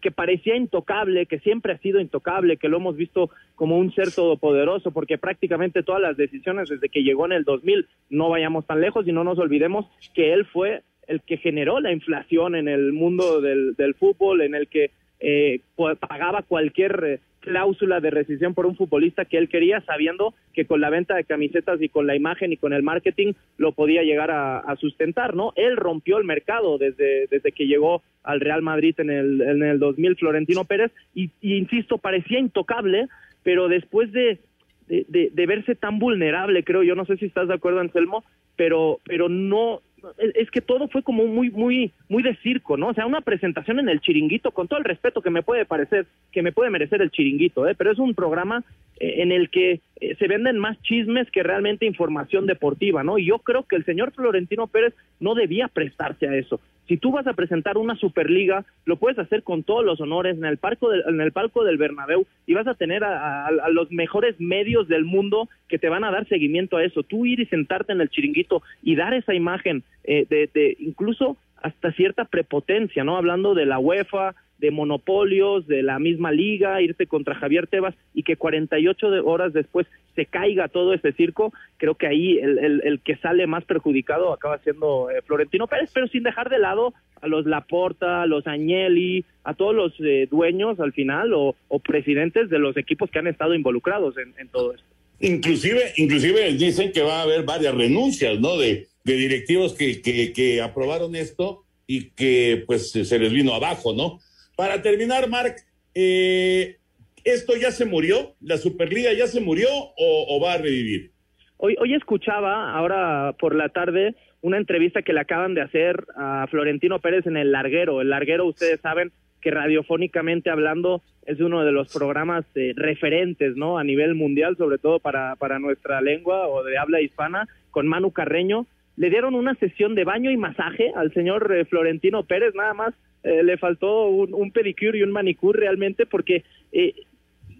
que parecía intocable, que siempre ha sido intocable, que lo hemos visto como un ser todopoderoso, porque prácticamente todas las decisiones desde que llegó en el 2000, no vayamos tan lejos y no nos olvidemos que él fue el que generó la inflación en el mundo del, del fútbol, en el que eh, pagaba cualquier eh, cláusula de rescisión por un futbolista que él quería, sabiendo que con la venta de camisetas y con la imagen y con el marketing lo podía llegar a, sustentar, ¿no? Él rompió el mercado desde, desde que llegó al Real Madrid en el, en el 2000, Florentino Pérez, y, insisto, parecía intocable, pero después de, de, de, de, verse tan vulnerable, creo yo, no sé si estás de acuerdo, Anselmo, pero, pero no, es que todo fue como muy, muy, muy de circo, ¿no? O sea, una presentación en el chiringuito, con todo el respeto que me puede parecer, que me puede merecer el chiringuito, ¿eh? Pero es un programa eh, en el que eh, se venden más chismes que realmente información deportiva, ¿no? Y yo creo que el señor Florentino Pérez no debía prestarse a eso. Si tú vas a presentar una Superliga, lo puedes hacer con todos los honores en el palco del, en el palco del Bernabéu y vas a tener a, los mejores medios del mundo que te van a dar seguimiento a eso. Tú ir y sentarte en el chiringuito y dar esa imagen eh, de, de incluso hasta cierta prepotencia, ¿no? Hablando de la UEFA, de monopolios, de la misma liga, irte contra Javier Tebas y que 48 de horas después se caiga todo este circo, creo que ahí el, el, el que sale más perjudicado acaba siendo eh, Florentino Pérez, pero sin dejar de lado a los Laporta, a los Agnelli, a todos los eh, dueños al final o, o, presidentes de los equipos que han estado involucrados en, en todo esto. Inclusive, inclusive dicen que va a haber varias renuncias, ¿no? De, de directivos que, que, que aprobaron esto y que pues se les vino abajo, ¿no? Para terminar, Marc, eh, ¿esto ya se murió? ¿La Superliga ya se murió o, va a revivir? Hoy, hoy escuchaba, ahora por la tarde, una entrevista que le acaban de hacer a Florentino Pérez en El Larguero. El Larguero, ustedes saben que radiofónicamente hablando es uno de los programas eh, referentes, ¿no? A nivel mundial, sobre todo para, para nuestra lengua o de habla hispana, con Manu Carreño. Le dieron una sesión de baño y masaje al señor eh, Florentino Pérez, nada más eh, le faltó un, pedicure y un manicure realmente porque eh,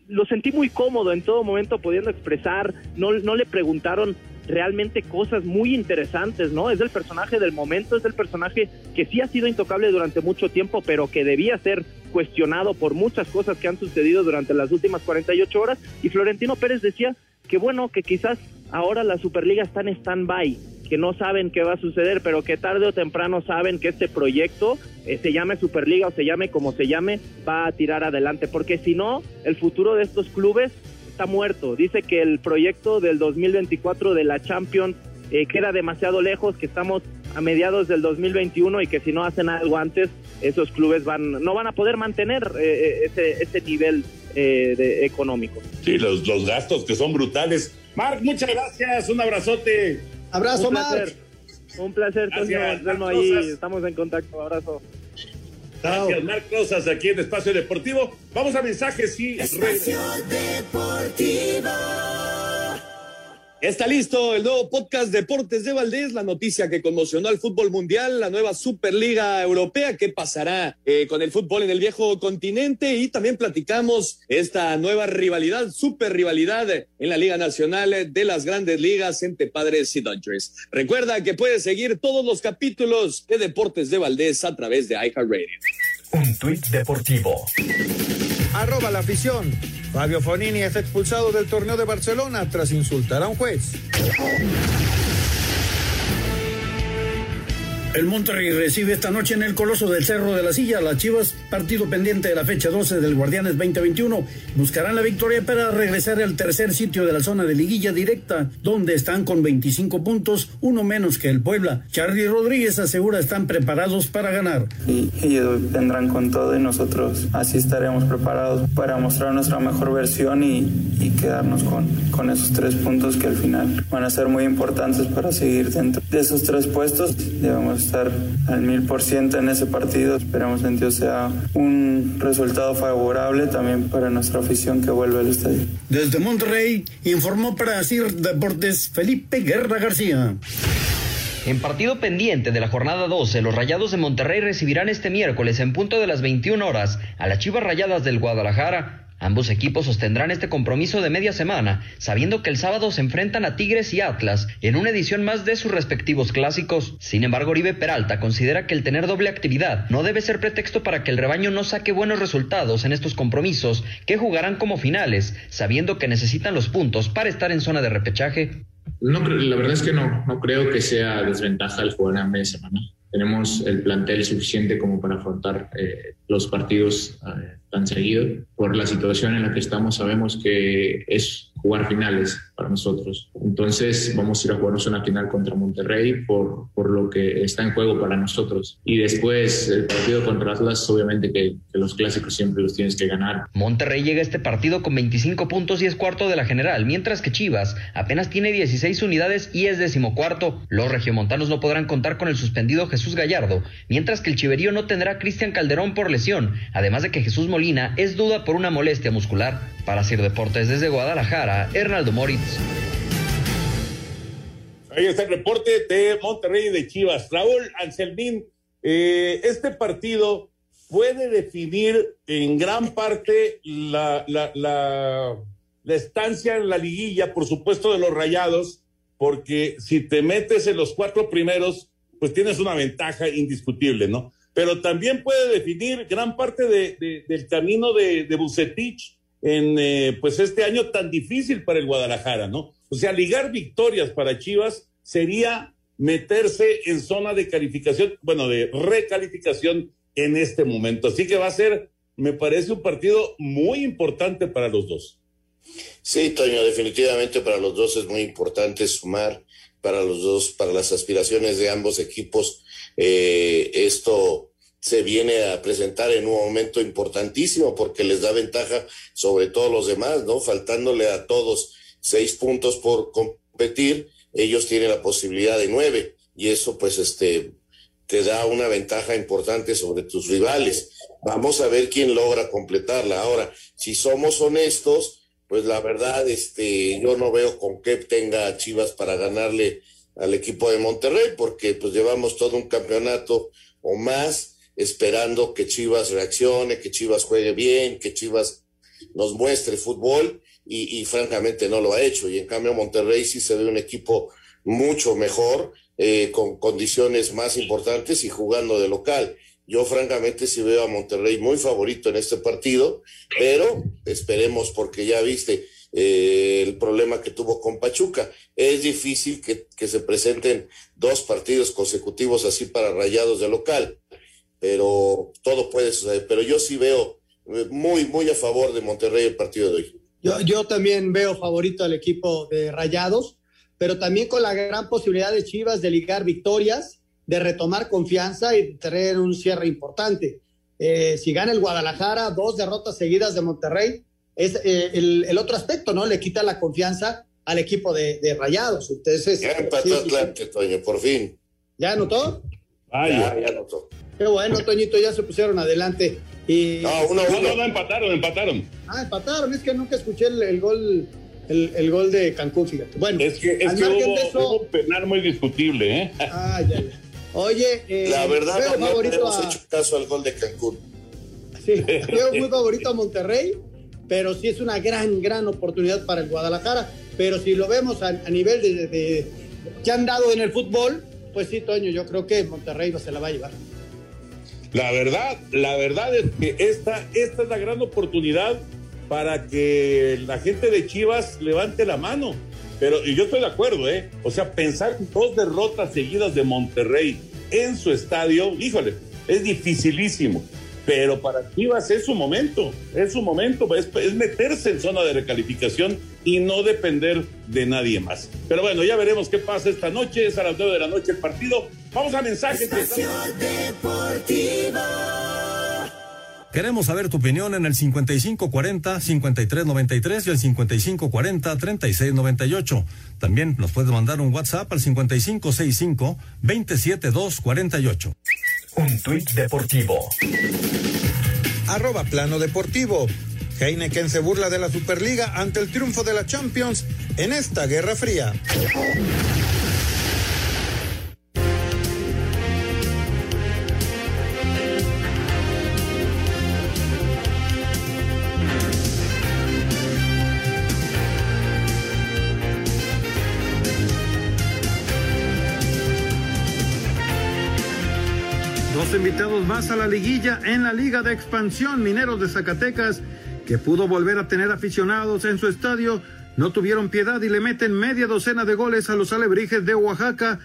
lo sentí muy cómodo en todo momento pudiendo expresar, no, no le preguntaron realmente cosas muy interesantes, ¿no? Es el personaje del momento, es el personaje que sí ha sido intocable durante mucho tiempo, pero que debía ser cuestionado por muchas cosas que han sucedido durante las últimas 48 horas. Y Florentino Pérez decía que bueno, que quizás ahora la Superliga está en stand-by, que no saben qué va a suceder, pero que tarde o temprano saben que este proyecto, eh, se llame Superliga o se llame como se llame, va a tirar adelante, porque si no, el futuro de estos clubes está muerto. Dice que el proyecto del 2024 de la Champions eh, queda demasiado lejos, que estamos a mediados del 2021 y que si no hacen algo antes, esos clubes van no van a poder mantener eh, ese, ese nivel eh, de, económico. Sí, los, los gastos que son brutales. Marc, muchas gracias, un abrazote. Abrazo, Un Marc. Un placer, Toño, Anselmo, ahí estamos en contacto. Abrazo. Gracias, Marc Rosas, aquí en Espacio Deportivo. Vamos a mensajes y Espacio Deportivo. Está listo el nuevo podcast Deportes de Valdés, la noticia que conmocionó al fútbol mundial, la nueva Superliga Europea, qué pasará eh, con el fútbol en el viejo continente y también platicamos esta nueva rivalidad, super rivalidad en la Liga Nacional de las Grandes Ligas entre Padres y Dodgers. Recuerda que puedes seguir todos los capítulos de Deportes de Valdés a través de iHeartRadio. Un tuit deportivo. Arroba la afición. Fabio Fonini es expulsado del torneo de Barcelona tras insultar a un juez. El Monterrey recibe esta noche en el Coloso del Cerro de la Silla a las Chivas, partido pendiente de la fecha 12 del Guardianes 2021. Buscarán la victoria para regresar al tercer sitio de la zona de liguilla directa, donde están con 25 puntos, uno menos que el Puebla. Charlie Rodríguez asegura están preparados para ganar. y, ellos vendrán con todo y nosotros así estaremos preparados para mostrar nuestra mejor versión y, quedarnos con, con esos tres puntos que al final van a ser muy importantes para seguir dentro de esos tres puestos. Estar al mil por ciento en ese partido. Esperemos en Dios sea un resultado favorable también para nuestra afición que vuelve al estadio. Desde Monterrey informó para CIR Deportes Felipe Guerra García. En partido pendiente de la jornada 12, los Rayados de Monterrey recibirán este miércoles en punto de las 21 horas a las Chivas Rayadas del Guadalajara. Ambos equipos sostendrán este compromiso de media semana, sabiendo que el sábado se enfrentan a Tigres y Atlas en una edición más de sus respectivos clásicos. Sin embargo, Oribe Peralta considera que el tener doble actividad no debe ser pretexto para que el rebaño no saque buenos resultados en estos compromisos que jugarán como finales, sabiendo que necesitan los puntos para estar en zona de repechaje. No, la verdad es que no, no creo que sea desventaja el jugar a media semana. Tenemos el plantel suficiente como para afrontar eh, los partidos eh, tan seguido. Por la situación en la que estamos, sabemos que es jugar finales para nosotros. Entonces vamos a ir a jugarnos una final contra Monterrey por, por lo que está en juego para nosotros. Y después el partido contra Atlas, obviamente que, que los clásicos siempre los tienes que ganar. Monterrey llega a este partido con 25 puntos y es cuarto de la general, mientras que Chivas apenas tiene 16 unidades y es decimocuarto. Los regiomontanos no podrán contar con el suspendido Jesús Gallardo, mientras que el Chiverío no tendrá a Cristian Calderón por lesión, además de que Jesús Molina es duda por una molestia muscular. Para Sir Deportes desde Guadalajara, Hernaldo Moritz. Ahí está el reporte de Monterrey de Chivas. Raúl Anselmín, eh, este partido puede definir en gran parte la, estancia en la liguilla, por supuesto, de los rayados, porque si te metes en los cuatro primeros, pues tienes una ventaja indiscutible, ¿no? Pero también puede definir gran parte de, de- del camino de, de Bucetich en eh, pues este año tan difícil para el Guadalajara, ¿no? O sea, ligar victorias para Chivas sería meterse en zona de calificación, bueno, de recalificación en este momento. Así que va a ser, me parece, un partido muy importante para los dos. Sí, Toño, definitivamente para los dos es muy importante sumar para los dos, para las aspiraciones de ambos equipos. Eh, esto se viene a presentar en un momento importantísimo porque les da ventaja sobre todos los demás, ¿no? Faltándole a todos seis puntos por competir, ellos tienen la posibilidad de nueve y eso pues este te da una ventaja importante sobre tus rivales. Vamos a ver quién logra completarla. Ahora, si somos honestos, pues la verdad, este, yo no veo con qué tenga Chivas para ganarle al equipo de Monterrey, porque pues llevamos todo un campeonato o más esperando que Chivas reaccione, que Chivas juegue bien, que Chivas nos muestre fútbol y, francamente no lo ha hecho. Y en cambio Monterrey sí se ve un equipo mucho mejor, eh, con condiciones más importantes y jugando de local. Yo francamente sí veo a Monterrey muy favorito en este partido, pero esperemos porque ya viste eh, el problema que tuvo con Pachuca. Es difícil que, que se presenten dos partidos consecutivos así para rayados de local pero todo puede suceder. Pero yo sí veo eh, muy, muy a favor de Monterrey el partido de hoy. Yo, yo también veo favorito al equipo de Rayados, pero también con la gran posibilidad de Chivas de ligar victorias, de retomar confianza y tener un cierre importante. Eh, si gana el Guadalajara, dos derrotas seguidas de Monterrey, es eh, el, el, otro aspecto, ¿no? Le quita la confianza al equipo de, de Rayados. Entonces, ya empató Atlante, Toño, por fin. ¿Ya anotó? Ah, ya, ya anotó. Qué bueno, Toñito, ya se pusieron adelante. Y... No, uno, uno. No, no, empataron, empataron. Ah, empataron, es que nunca escuché el, el gol. El, el, gol de Cancún, fíjate. Bueno, es que, es que hubo, eso... hubo, un penal muy discutible, ¿eh? Ah, ya, ya. Oye, eh, la verdad no, no hemos a... hecho caso al gol de Cancún. Sí, veo muy favorito a Monterrey, pero sí es una gran, gran oportunidad para el Guadalajara. Pero si lo vemos a, a nivel de, de, de, que han dado en el fútbol, pues sí, Toño, yo creo que Monterrey no se la va a llevar. La verdad, la verdad es que esta, esta es la gran oportunidad para que la gente de Chivas levante la mano. Pero y yo estoy de acuerdo, ¿eh? O sea, pensar dos derrotas seguidas de Monterrey en su estadio, híjole, es dificilísimo. Pero para Chivas es su momento, es su momento, es, es meterse en zona de recalificación y no depender de nadie más. Pero bueno, ya veremos qué pasa esta noche, es a las 9 de la noche el partido. Vamos a mensajes. Queremos saber tu opinión en el 5540-5393 y el 5540-3698. También nos puedes mandar un WhatsApp al 5565-27248. Un tuit deportivo. Arroba plano deportivo. Heineken se burla de la Superliga ante el triunfo de la Champions en esta Guerra Fría. A la liguilla en la Liga de Expansión Mineros de Zacatecas, que pudo volver a tener aficionados en su estadio, no tuvieron piedad y le meten media docena de goles a los alebrijes de Oaxaca.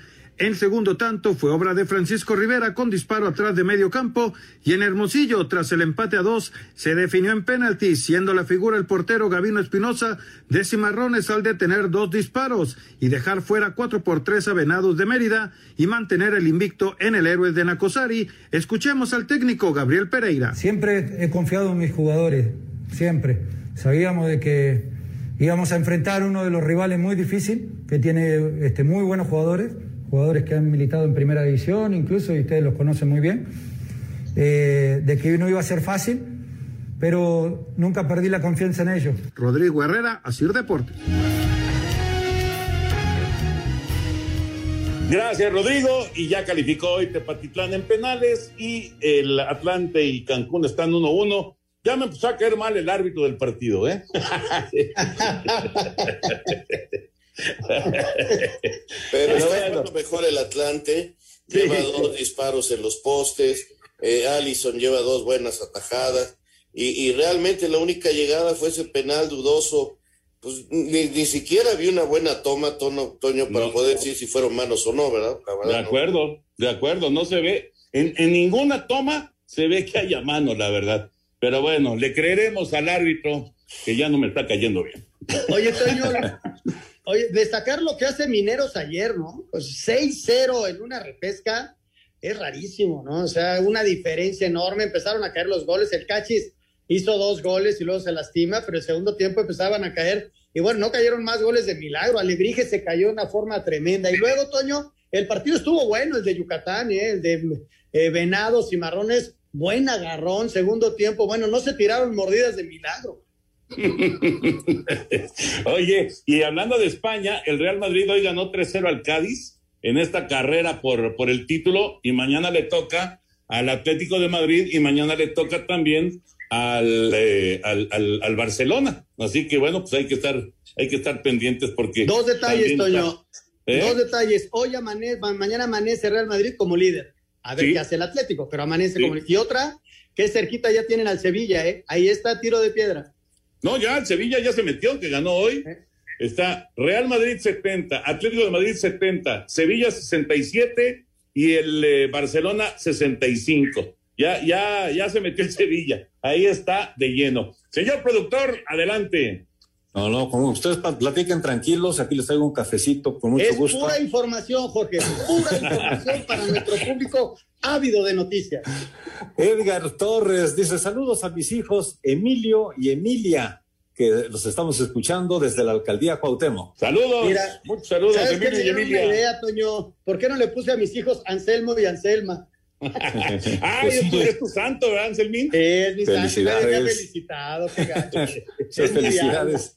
El segundo tanto fue obra de Francisco Rivera con disparo atrás de medio campo y en Hermosillo, tras el empate a dos, se definió en penalti, siendo la figura el portero Gavino Espinosa de Cimarrones al detener dos disparos y dejar fuera cuatro por tres a de Mérida y mantener el invicto en el héroe de Nacosari. Escuchemos al técnico Gabriel Pereira. Siempre he confiado en mis jugadores, siempre. Sabíamos de que íbamos a enfrentar uno de los rivales muy difícil, que tiene este, muy buenos jugadores jugadores que han militado en primera división, incluso, y ustedes los conocen muy bien, eh, de que no iba a ser fácil, pero nunca perdí la confianza en ellos. Rodrigo Herrera, Asir Deportes. Gracias, Rodrigo. Y ya calificó hoy Tepatitlán en penales y el Atlante y Cancún están 1-1. Ya me empezó a caer mal el árbitro del partido, ¿eh? Pero está bueno. mejor el Atlante, lleva dos disparos en los postes, eh, Allison lleva dos buenas atajadas, y, y, realmente la única llegada fue ese penal dudoso. Pues ni, ni siquiera vi una buena toma, Tono, Toño, para no, poder decir si fueron manos o no, ¿verdad? verdad de acuerdo, no. de acuerdo, no se ve, en, en ninguna toma se ve que haya mano, la verdad. Pero bueno, le creeremos al árbitro que ya no me está cayendo bien. Oye, Toño, Oye, destacar lo que hace Mineros ayer, ¿no? Pues 6-0 en una repesca es rarísimo, ¿no? O sea, una diferencia enorme. Empezaron a caer los goles. El Cachis hizo dos goles y luego se lastima, pero el segundo tiempo empezaban a caer. Y bueno, no cayeron más goles de milagro. Alebrije se cayó de una forma tremenda. Y luego, Toño, el partido estuvo bueno, el de Yucatán, ¿eh? el de eh, Venados y Marrones. Buen agarrón, segundo tiempo. Bueno, no se tiraron mordidas de milagro. Oye, y hablando de España, el Real Madrid hoy ganó 3-0 al Cádiz en esta carrera por, por el título y mañana le toca al Atlético de Madrid y mañana le toca también al, eh, al, al, Barcelona. Así que bueno, pues hay que estar, hay que estar pendientes porque... Dos detalles, Toño. ¿Eh? Dos detalles. Hoy amanece, mañana amanece Real Madrid como líder. A ver qué hace el Atlético, pero amanece como líder. Y otra, que cerquita ya tienen al Sevilla, ¿eh? Ahí está tiro de piedra. No, ya el Sevilla ya se metió, que ganó hoy. ¿Eh? Está Real Madrid 70, Atlético de Madrid 70, Sevilla 67 y el eh, Barcelona 65. Ya, ya, ya se metió el Sevilla. Ahí está de lleno. Señor productor, adelante. No, no, como ustedes platiquen tranquilos, aquí les traigo un cafecito con mucho es gusto. Pura información, Jorge, pura información para nuestro público ávido de noticias. Edgar Torres dice: Saludos a mis hijos Emilio y Emilia, que los estamos escuchando desde la alcaldía Cuauhtémoc. Saludos, Mira, muchos saludos, Emilio y Emilia. Una idea, Toño. ¿Por qué no le puse a mis hijos Anselmo y Anselma? Ay, pues, es, es, tu santo, ¿verdad, Anselmín? Es mi Felicidades. santo, felicitado, Felicidades.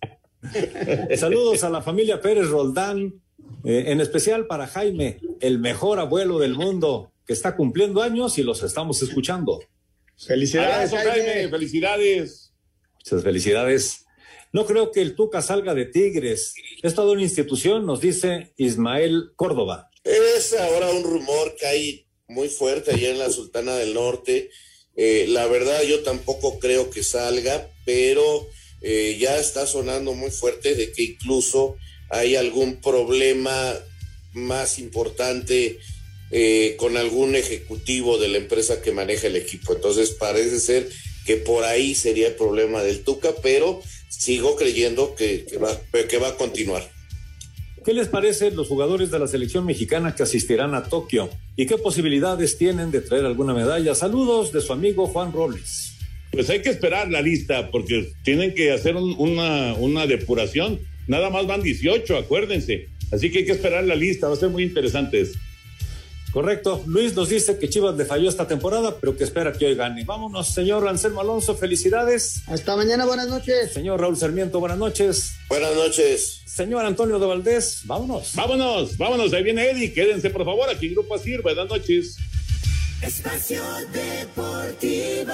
Saludos a la familia Pérez Roldán, eh, en especial para Jaime, el mejor abuelo del mundo, que está cumpliendo años y los estamos escuchando. Felicidades, Abrazo, Jaime. Felicidades. Muchas felicidades. No creo que el Tuca salga de Tigres. Es toda una institución, nos dice Ismael Córdoba. Es ahora un rumor que hay muy fuerte allá en la Sultana del Norte. Eh, la verdad yo tampoco creo que salga, pero eh, ya está sonando muy fuerte de que incluso hay algún problema más importante eh, con algún ejecutivo de la empresa que maneja el equipo. Entonces parece ser que por ahí sería el problema del Tuca, pero sigo creyendo que, que, va, que va a continuar. ¿Qué les parece los jugadores de la selección mexicana que asistirán a Tokio? ¿Y qué posibilidades tienen de traer alguna medalla? Saludos de su amigo Juan Robles. Pues hay que esperar la lista porque tienen que hacer un, una, una depuración. Nada más van 18, acuérdense. Así que hay que esperar la lista, va a ser muy interesante. Correcto. Luis nos dice que Chivas le falló esta temporada, pero que espera que hoy gane. Vámonos, señor Anselmo Alonso, felicidades. Hasta mañana, buenas noches. Señor Raúl Sarmiento, buenas noches. Buenas noches. Señor Antonio de Valdés, vámonos. Vámonos, vámonos, ahí viene Eddie. Quédense, por favor, aquí en Grupo Asir. Buenas noches. Espacio Deportivo.